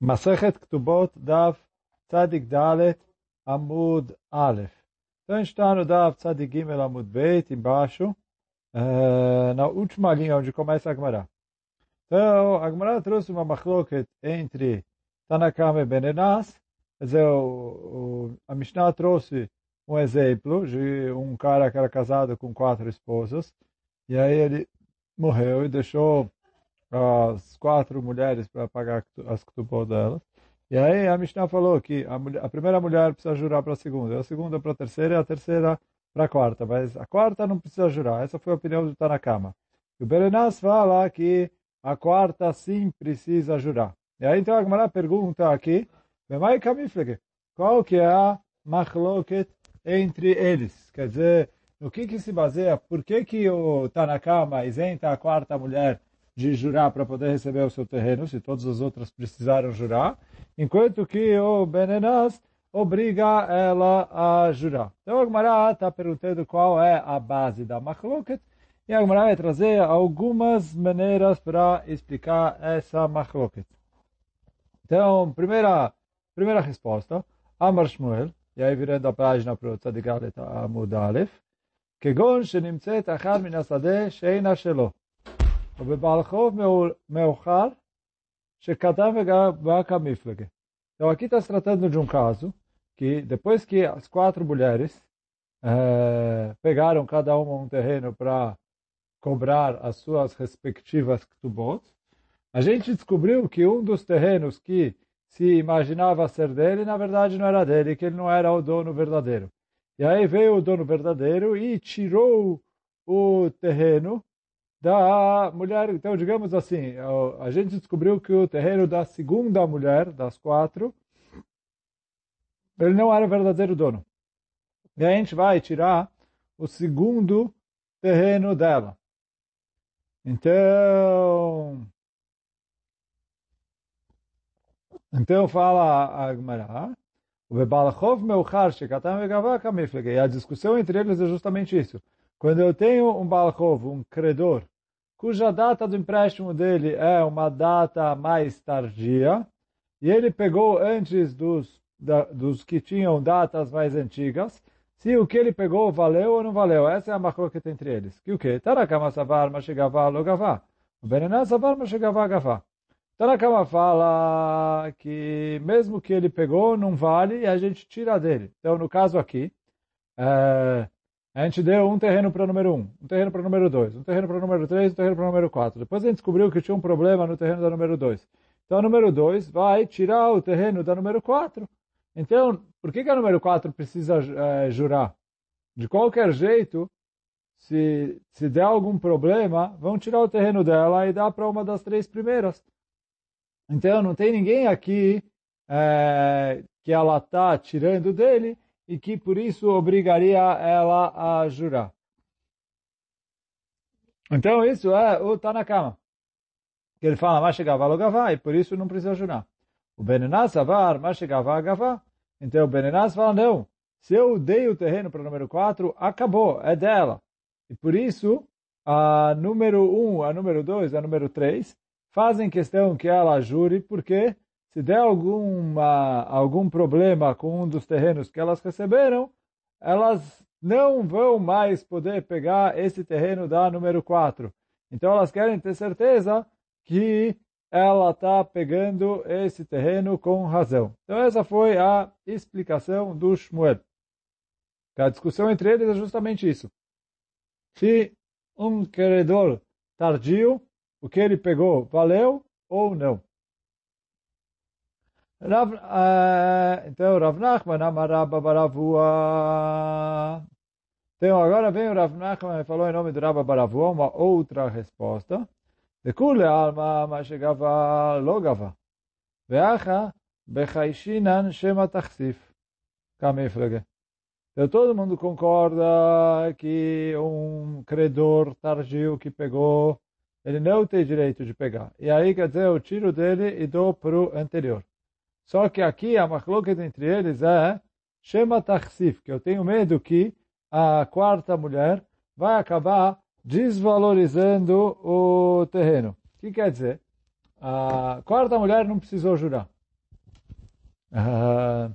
Masechet Ktubot Dav Tzadik Dalet Amud Aleph. Então a gente está no Dav Tzadik Gimel Amud Beit, embaixo, uh, na última linha onde começa a Gemara. Então a Gemara trouxe uma machloket entre Tanakama e Benenas. Quer dizer, a Mishnah trouxe um exemplo de um cara que era casado com quatro esposas. E aí ele morreu e deixou as quatro mulheres para pagar as ktubot delas. E aí a Mishnah falou que a, mulher, a primeira mulher precisa jurar para a segunda, a segunda para a terceira e a terceira para a quarta. Mas a quarta não precisa jurar. Essa foi a opinião do Tanakama. E o Berenas fala que a quarta sim precisa jurar. E aí então a Gemara pergunta aqui, qual que é a machloket entre eles? Quer dizer, no que que se baseia? Por que que o Tanakama isenta a quarta mulher de jurar para poder receber o seu terreno, se todas as outras precisaram jurar, enquanto que o Benenas obriga ela a jurar. Então a Gemara está perguntando qual é a base da machloket, e a Gemara vai trazer algumas maneiras para explicar essa machloket. Então, primeira, primeira resposta, Amar Shmuel, e aí virando a página para o Tzadigalet Amud Aleph, כגון שנמצאת אחת מן השדה שאינה שלו. ובבעל חוב מאוחר שקדם וגבה כמפלגה. Então aqui está se tratando de um caso que depois que as quatro mulheres eh, pegaram cada uma um terreno para cobrar as suas respectivas ktubot, a gente descobriu que um dos terrenos que se imaginava ser dele, na verdade não era dele, que ele não era o dono verdadeiro. E aí veio o dono verdadeiro e tirou o terreno da mulher. Então, digamos assim, a gente descobriu que o terreno da segunda mulher, das quatro, ele não era o verdadeiro dono. E a gente vai tirar o segundo terreno dela. Então, então fala a Gemara, e a discussão entre eles é justamente isso. Quando eu tenho um Balchov, um credor, cuja data do empréstimo dele é uma data mais tardia, e ele pegou antes dos, da, dos que tinham datas mais antigas, se o que ele pegou valeu ou não valeu. Essa é a tem entre eles. Que o quê? Tarakama savar mashigavá logavá. O Benená savar mashigavá gavá. Tarakama fala que mesmo que ele pegou, não vale, a gente tira dele. Então, no caso aqui, é, a gente deu um terreno para o número 1, um, um terreno para o número 2, um terreno para o número 3, um terreno para o número 4. Depois a gente descobriu que tinha um problema no terreno da número 2. Então, o número 2 vai tirar o terreno da número 4. Então, por que, que a número 4 precisa é, jurar? De qualquer jeito, se, se der algum problema, vão tirar o terreno dela e dar para uma das três primeiras. Então, não tem ninguém aqui é, que ela está tirando dele e que por isso obrigaria ela a jurar. Então isso é o Tanakama. Que ele fala, Mashegavá logavá, e por isso não precisa jurar. O Benenaz savar, Mashegavá gavá. Então o Benenaz fala, não, se eu dei o terreno para o número 4, acabou, é dela. E por isso, a número 1, a número 2, a número 3, fazem questão que ela jure, porque se der alguma, algum problema com um dos terrenos que elas receberam, elas não vão mais poder pegar esse terreno da número 4. Então elas querem ter certeza que ela está pegando esse terreno com razão. Então essa foi a explicação do Shmuel. A discussão entre eles é justamente isso. Se um credor tardio, o que ele pegou valeu ou não. Rav, uh, então, Rav Nachman amaraba baravua. Então, agora vem o Rav Nachman e falou em nome do Rabba Baravua uma outra resposta. De kule alma ma shegava lo gava. Veacha bechaishinan shema tachsif. Kamiflege. Então, todo mundo concorda que um credor tardio que pegou, ele não tem direito de pegar. E aí, quer dizer, eu tiro dele e dou para o anterior. Só que aqui a machloket entre eles é Shema Tachsif, que eu tenho medo que a quarta mulher vai acabar desvalorizando o terreno. O que quer dizer? A quarta mulher não precisou jurar. uh,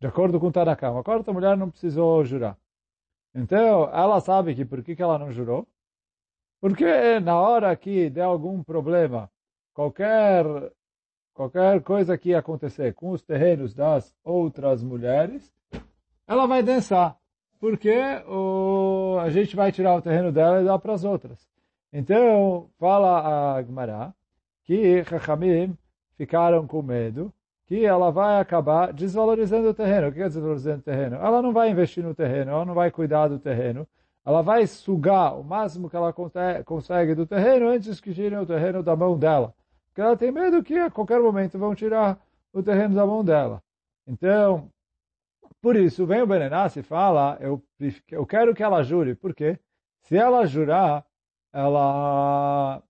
de acordo com Tanakama. A quarta mulher não precisou jurar. Então, ela sabe que por que ela não jurou? Porque na hora que der algum problema, qualquer, qualquer coisa que acontecer com os terrenos das outras mulheres, ela vai dançar. Porque o, a gente vai tirar o terreno dela e dar para as outras. Então, fala a Gemara que Chachamim ficaram com medo que ela vai acabar desvalorizando o terreno. O que é desvalorizando o terreno? Ela não vai investir no terreno, ela não vai cuidar do terreno, ela vai sugar o máximo que ela consegue do terreno antes que tirem o terreno da mão dela. Porque ela tem medo que a qualquer momento vão tirar o terreno da mão dela. Então, por isso, vem o Benenassi e fala, eu, eu quero que ela jure. Por quê? Se ela jurar, ela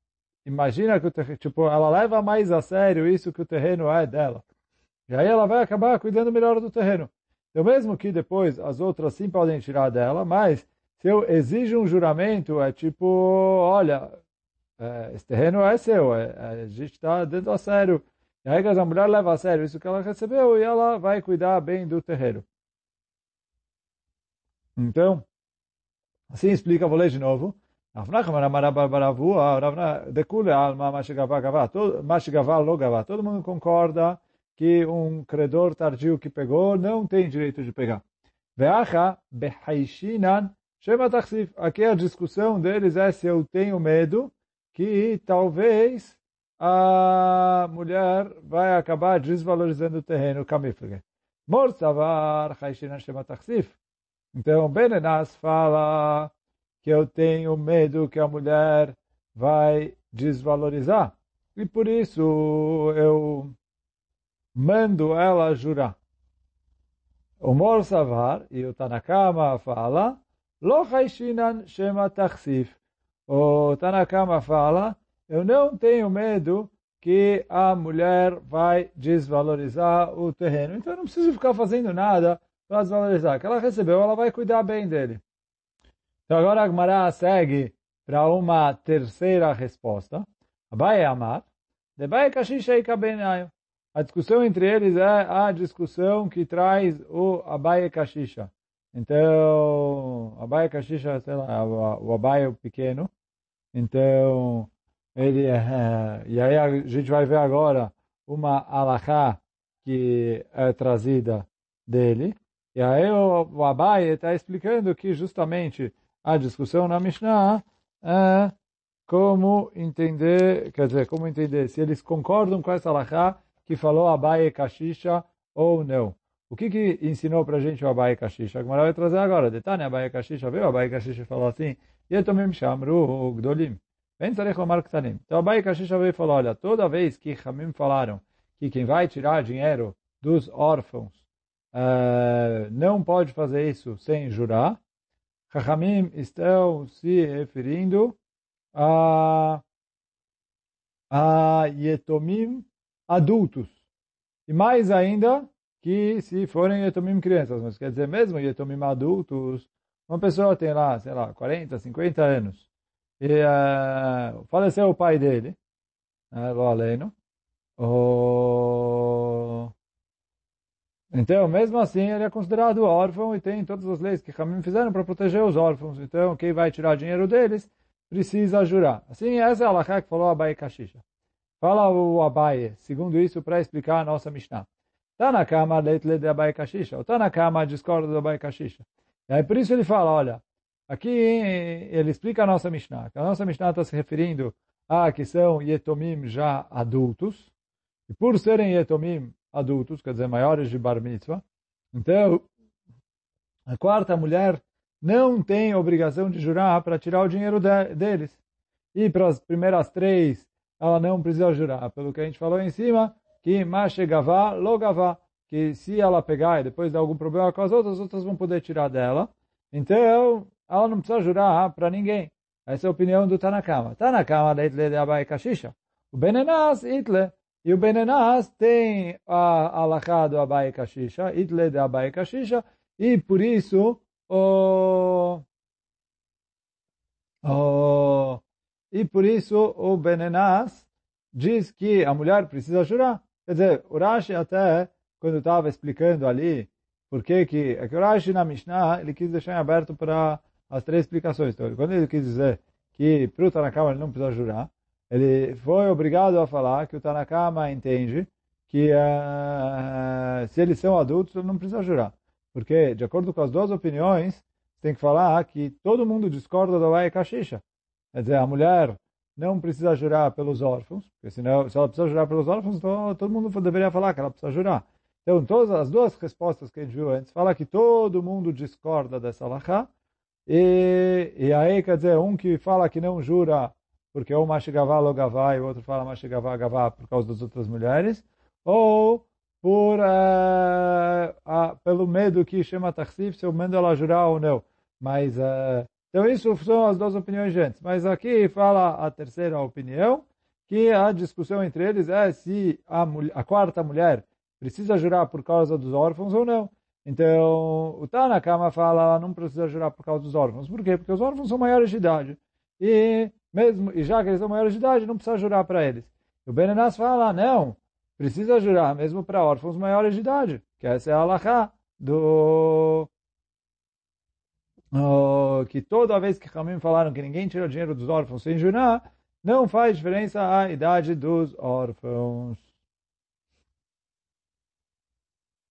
imagina que o terreno, tipo, ela leva mais a sério isso que o terreno é dela. E aí ela vai acabar cuidando melhor do terreno. Então, mesmo que depois as outras sim podem tirar dela, mas se eu exijo um juramento, é tipo, olha, é, esse terreno é seu, é, é a gente está dando a sério. E aí a mulher leva a sério isso que ela recebeu e ela vai cuidar bem do terreno. Então, assim explica, vou ler de novo. Todo mundo concorda que um credor tardio que pegou não tem direito de pegar. Aqui a discussão deles é se eu tenho medo que talvez a mulher vai acabar desvalorizando o terreno kamiflige. Morsavar haishinan shema taksif. Então Benenas fala que eu tenho medo que a mulher vai desvalorizar. E por isso eu mando ela jurar. O Mor Savar e o Tanakama fala, Lo Haishinan Shema Tachsif. O Tanakama fala, eu não tenho medo que a mulher vai desvalorizar o terreno. Então eu não preciso ficar fazendo nada para desvalorizar. Que ela recebeu, ela vai cuidar bem dele. Então agora a Gemara segue para uma terceira resposta. Abai Amar, Debai Kashisha Ikabenayo. A discussão entre eles é a discussão que traz o Abaye Kashisha. Então, Abaye Kashisha, sei lá, o Abaye pequeno. Então, ele é, e aí a gente vai ver agora uma alahá que é trazida dele. E aí o, o Abaye está explicando que justamente a discussão na Mishnah é como entender, quer dizer, como entender se eles concordam com essa alahá que falou Abaye Kashisha ou não. O que, que ensinou para a gente o Abaye Kashisha? A Gemara vai trazer agora. Detalhe, Abaye Kashisha veio, Abaye Kashisha falou assim, Yetomim Shamru Gdolim. Vem tzarech ktanim. Então Abaye Kashisha veio e falou, olha, toda vez que Hamim falaram que quem vai tirar dinheiro dos órfãos uh, não pode fazer isso sem jurar, Hamim estão se referindo a, a Yetomim adultos. E mais ainda, que se forem yetomim crianças, mas quer dizer, mesmo yetomim adultos, uma pessoa tem lá, sei lá, 40, 50 anos, e uh, faleceu o pai dele, uh, aleno, oh... então, mesmo assim, ele é considerado órfão e tem todas as leis que Hamim fizeram para proteger os órfãos. Então, quem vai tirar dinheiro deles precisa jurar. Assim, essa é a Lacha que falou a Bai Kashisha. Fala o Abaye, segundo isso, para explicar a nossa Mishnah. Tanakama leitle de Abaye Kashisha. O Tanakama discorda do Abaye Kashisha. E aí por isso ele fala, olha, aqui ele explica a nossa Mishnah. A nossa Mishnah está se referindo a que são Yetomim já adultos. E por serem Yetomim adultos, quer dizer, maiores de Bar Mitzvah, então a quarta mulher não tem obrigação de jurar para tirar o dinheiro de, deles. E para as primeiras três ela não precisa jurar. Pelo que a gente falou em cima, que Mashegavá, Logavá, que se ela pegar e depois der algum problema com as outras, as outras vão poder tirar dela. Então, ela não precisa jurar para ninguém. Essa é a opinião do Tanakama. Tanakama da Itle de Abai Kashisha. O Benenas, Itle. E o Benenas tem a alahá do Abai Kashisha, Itle de Abai Kashisha, e por isso o, o e por isso o Benenas diz que a mulher precisa jurar. Quer dizer, o Rashi até quando estava explicando ali por que que... É que o Rashi na Mishnah, ele quis deixar em aberto para as três explicações. Então, quando ele quis dizer que para o Tanakama ele não precisa jurar, ele foi obrigado a falar que o Tanakama entende que uh, se eles são adultos, ele não precisa jurar. Porque, de acordo com as duas opiniões, tem que falar que todo mundo discorda do Vai Kashisha. Quer dizer, a mulher não precisa jurar pelos órfãos, porque senão, se ela precisa jurar pelos órfãos, então todo mundo deveria falar que ela precisa jurar. Então, todas as duas respostas que a gente viu antes, fala que todo mundo discorda dessa lahá, e, e aí, quer dizer, um que fala que não jura porque ou Mashigavá Logavá e o outro fala Mashigavá Gavá por causa das outras mulheres, ou por, uh, pelo medo que chama Taxif, se o medo ela jurar ou não. Mas, uh, então isso são as duas opiniões antes. Mas aqui fala a terceira opinião, que a discussão entre eles é se a, mulher, a quarta mulher precisa jurar por causa dos órfãos ou não. Então, o Tanakama fala, ela não precisa jurar por causa dos órfãos. Por quê? Porque os órfãos são maiores de idade. E mesmo e já que eles são maiores de idade, não precisa jurar para eles. O Benenas fala, não, precisa jurar mesmo para órfãos maiores de idade, que essa é a halakha do... Oh, que toda vez que Ramim falaram que ninguém tira dinheiro dos órfãos sem jurar, não faz diferença a idade dos órfãos.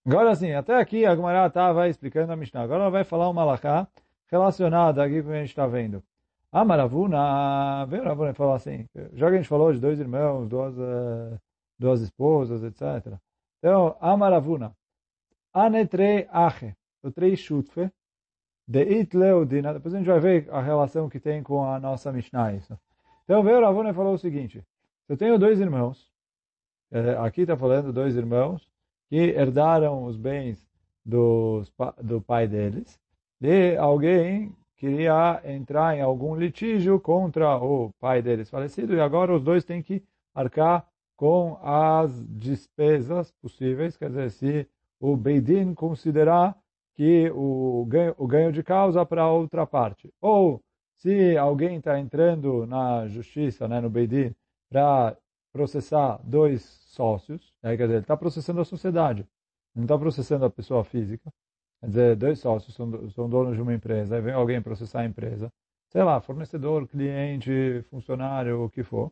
Agora sim, até aqui a Gemara estava explicando a Mishnah. Agora ela vai falar uma alahá relacionada aqui que a gente está vendo. A Maravuna, veio Ravuna e falou assim, já que a gente falou de dois irmãos, duas, uh, duas esposas, etc. Então, a Maravuna, anetrei ache, o três chutfe, de it leodina, depois a gente vai ver a relação que tem com a nossa Mishnah. Isso. Então, veio Ravuna e falou o seguinte, eu tenho dois irmãos, aqui está falando dois irmãos, que herdaram os bens do pai deles, de alguém queria entrar em algum litígio contra o pai deles falecido, e agora os dois têm que arcar com as despesas possíveis, quer dizer, se o Beidin considerar que o ganho, o ganho de causa para outra parte, ou se alguém está entrando na justiça, né, no Beidin, para processar dois sócios, né? quer dizer, ele está processando a sociedade, não está processando a pessoa física. Quer dizer, dois sócios são, são donos de uma empresa, aí vem alguém processar a empresa, sei lá, fornecedor, cliente, funcionário, o que for.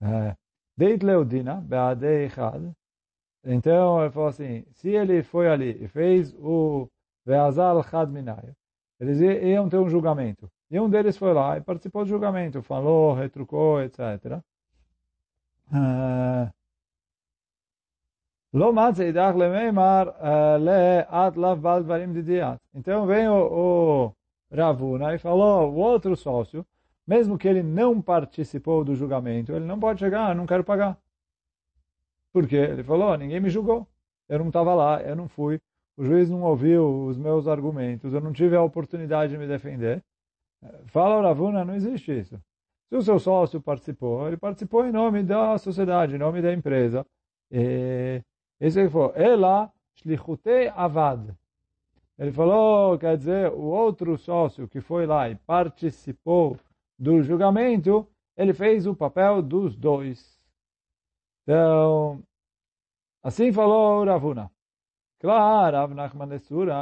É, Deit leudina, beadei. Então, ele falou assim, se ele foi ali e fez o eles iam ter um julgamento. E um deles foi lá e participou do julgamento, falou, retrucou, etc. Dvarim didiat. Então vem o, o Ravuna e falou, o outro sócio, mesmo que ele não participou do julgamento, ele não pode chegar, ah, não quero pagar. Por quê? Ele falou, ninguém me julgou. Eu não estava lá, eu não fui. O juiz não ouviu os meus argumentos, eu não tive a oportunidade de me defender. Fala Ravuna, não existe isso. Se o seu sócio participou, ele participou em nome da sociedade, em nome da empresa. E isso ele falou, ela shlichutei avad. Ele falou, quer dizer, o outro sócio que foi lá e participou do julgamento, ele fez o papel dos dois. Então, assim falou Ravuna. Claro, Rav Nachman de Sura.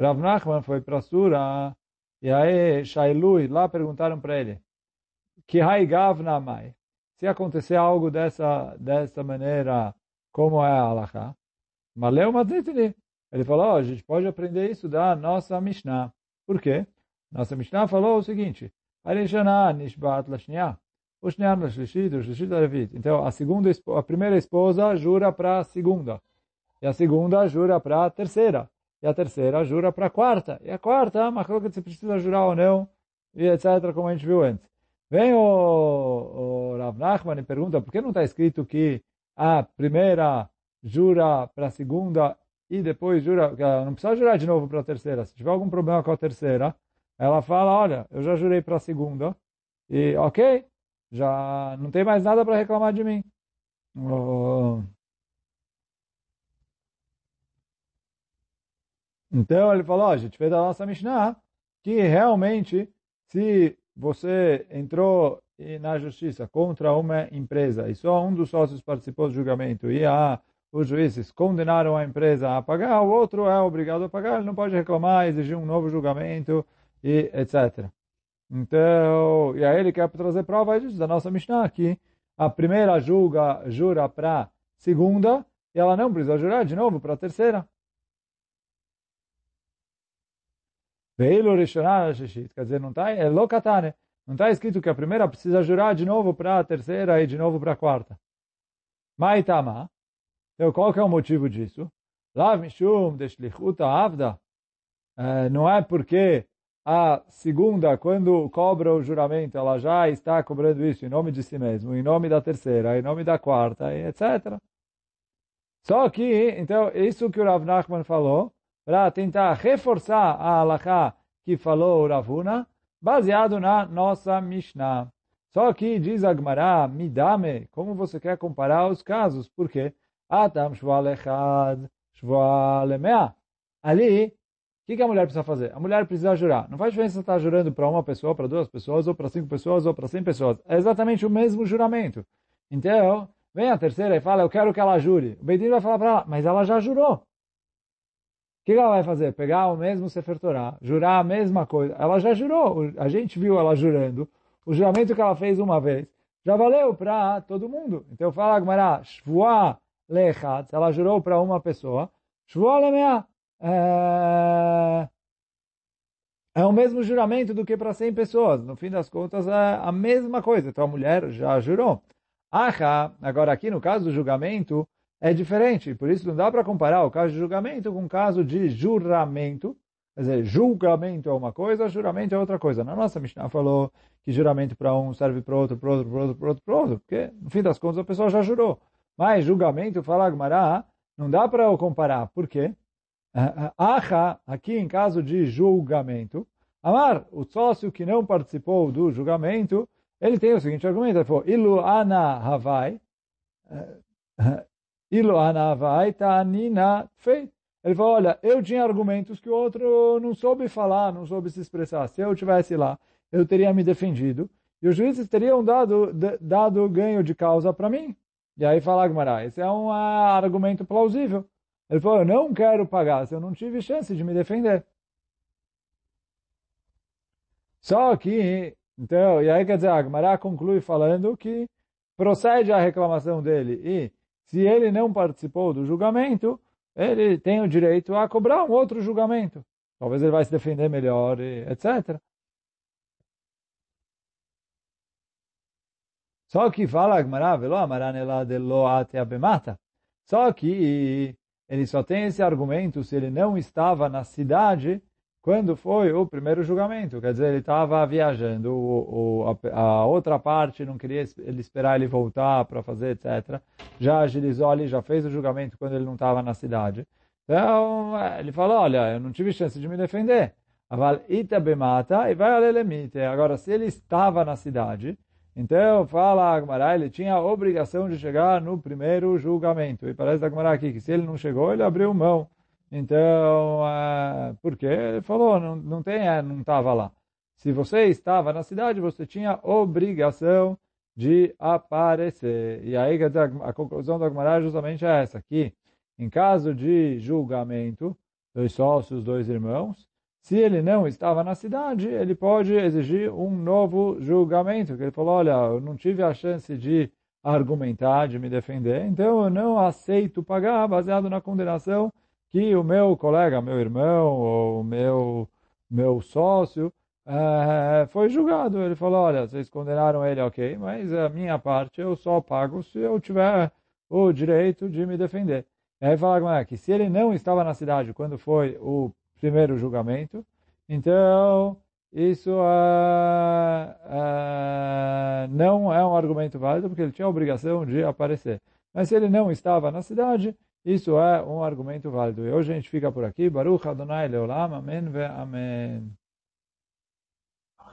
Rav Nachman foi para Sura, e aí Shailui, lá perguntaram para ele, que haigav na mai se acontecer algo dessa, dessa maneira, como é a Alaha, Maleu Matzitini. Ele falou, oh, a gente pode aprender isso da nossa Mishnah. Por quê? Nossa Mishnah falou o seguinte, Nishbat Lashniah, o Shniar Lashlishit, o Shlishit Levit. Então, a, segunda, a primeira esposa jura para a segunda, e a segunda jura para a terceira, e a terceira jura para a quarta, e a quarta, mas que se precisa jurar ou não, e etc., como a gente viu antes. Vem o, o Rav Nachman e pergunta por que não está escrito que a primeira jura para a segunda e depois jura, não precisa jurar de novo para a terceira. Se tiver algum problema com a terceira, ela fala, olha, eu já jurei para a segunda e ok, já não tem mais nada para reclamar de mim. Então ele falou, a gente fez a nossa Mishnah que realmente se você entrou na justiça contra uma empresa e só um dos sócios participou do julgamento e a, os juízes condenaram a empresa a pagar, o outro é obrigado a pagar, ele não pode reclamar, exigir um novo julgamento e etc. Então, e aí ele quer trazer prova da nossa Mishnah aqui. A primeira julga, jura para segunda e ela não precisa jurar de novo para a terceira. Quer dizer, não está, é Lokatane, não está escrito que a primeira precisa jurar de novo para a terceira e de novo para a quarta. Maitama, então qual que é o motivo disso? Lav Mishum Deshlichuta Avda, é, não é porque a segunda, quando cobra o juramento, ela já está cobrando isso em nome de si mesmo, em nome da terceira, em nome da quarta, etc. Só que, então, isso que o Rav Nachman falou, para tentar reforçar a halakha que falou o Ravuna, baseado na nossa Mishnah. Só que diz Agmará, Midame, como você quer comparar os casos? Por quê? Atam shval echad, shval Ali, o que, a mulher precisa fazer? A mulher precisa jurar. Não faz diferença se está jurando para uma pessoa, para duas pessoas, ou para cinco pessoas, ou para cem pessoas. É exatamente o mesmo juramento. Então, vem a terceira e fala, eu quero que ela jure. O Bedin vai falar para ela, mas ela já jurou que ela vai fazer? Pegar o mesmo Sefer Torah, jurar a mesma coisa. Ela já jurou, a gente viu ela jurando. O juramento que ela fez uma vez já valeu para todo mundo. Então fala Agmará, Shvua Lechat, ela jurou para uma pessoa, Shvua Lemea. É... é o mesmo juramento do que para 100 pessoas. No fim das contas, é a mesma coisa. Então a mulher já jurou. Acha, agora aqui no caso do julgamento, é diferente. Por isso não dá para comparar o caso de julgamento com o caso de juramento. Quer dizer, julgamento é uma coisa, juramento é outra coisa. Na nossa Mishnah falou que juramento para um serve para outro, para outro, para outro, para outro, para outro, porque no fim das contas a pessoa já jurou. Mas julgamento, fala Agmará, não dá para comparar. Por quê? Acha, aqui em caso de julgamento, Amar, o sócio que não participou do julgamento, ele tem o seguinte argumento, ele falou, Ilu ana havai, Ilo anavaita anina fei. Ele falou, olha, eu tinha argumentos que o outro não soube falar, não soube se expressar. Se eu tivesse lá, eu teria me defendido. E os juízes teriam dado, dado ganho de causa para mim. E aí fala Gmará, esse é um argumento plausível. Ele falou, eu não quero pagar se eu não tive chance de me defender. Só que, então, e aí quer dizer, a Gmará conclui falando que procede a reclamação dele e se ele não participou do julgamento, ele tem o direito a cobrar um outro julgamento. Talvez ele vai se defender melhor, etc. Só que fala Agmará, velo amaranela de lo abemata. Só que ele só tem esse argumento se ele não estava na cidade quando foi o primeiro julgamento. Quer dizer, ele estava viajando, a, a, outra parte não queria ele esperar ele voltar para fazer, etc. Já agilizou ali, já fez o julgamento quando ele não estava na cidade. Então, é, ele falou, olha, eu não tive chance de me defender. Aval itabemata e vai. Agora, se ele estava na cidade, então, fala Agmará, ele tinha a obrigação de chegar no primeiro julgamento. E parece Agmará aqui que se ele não chegou, ele abriu mão então, uh, porque ele falou, não, não tem, é, não estava lá. Se você estava na cidade, você tinha obrigação de aparecer. E aí, quer dizer, a conclusão da justamente é essa, que em caso de julgamento, dois sócios, dois irmãos, se ele não estava na cidade, ele pode exigir um novo julgamento. Que ele falou, olha, eu não tive a chance de argumentar, de me defender, então eu não aceito pagar baseado na condenação que o meu colega, meu irmão, ou meu, meu sócio, é, foi julgado. Ele falou, olha, vocês condenaram ele, ok, mas a minha parte eu só pago se eu tiver o direito de me defender. E aí fala que se ele não estava na cidade quando foi o primeiro julgamento, então isso é, é, não é um argumento válido, porque ele tinha a obrigação de aparecer. Mas se ele não estava na cidade, isso é um argumento válido. E hoje a gente fica por aqui. Baruch Adonai Leolam. Amém Amém.